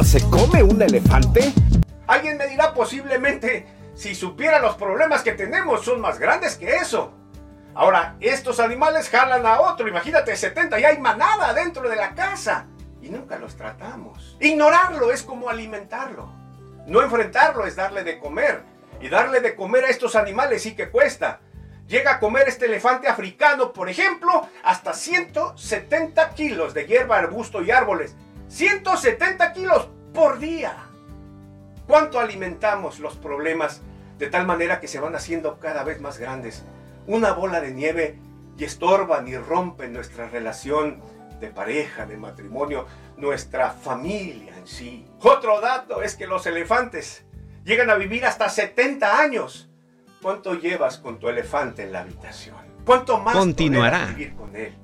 ¿Cómo se come un elefante? Alguien me dirá posiblemente, si supiera los problemas que tenemos son más grandes que eso. Ahora, estos animales jalan a otro, imagínate 70 y hay manada dentro de la casa y nunca los tratamos. Ignorarlo es como alimentarlo. No enfrentarlo es darle de comer. Y darle de comer a estos animales sí que cuesta. Llega a comer este elefante africano, por ejemplo, hasta 170 kilos de hierba, arbusto y árboles. 170 kilos por día. ¿Cuánto alimentamos los problemas de tal manera que se van haciendo cada vez más grandes? Una bola de nieve y estorban y rompen nuestra relación de pareja, de matrimonio, nuestra familia en sí. Otro dato es que los elefantes llegan a vivir hasta 70 años. ¿Cuánto llevas con tu elefante en la habitación? ¿Cuánto más Continuará. vivir con él?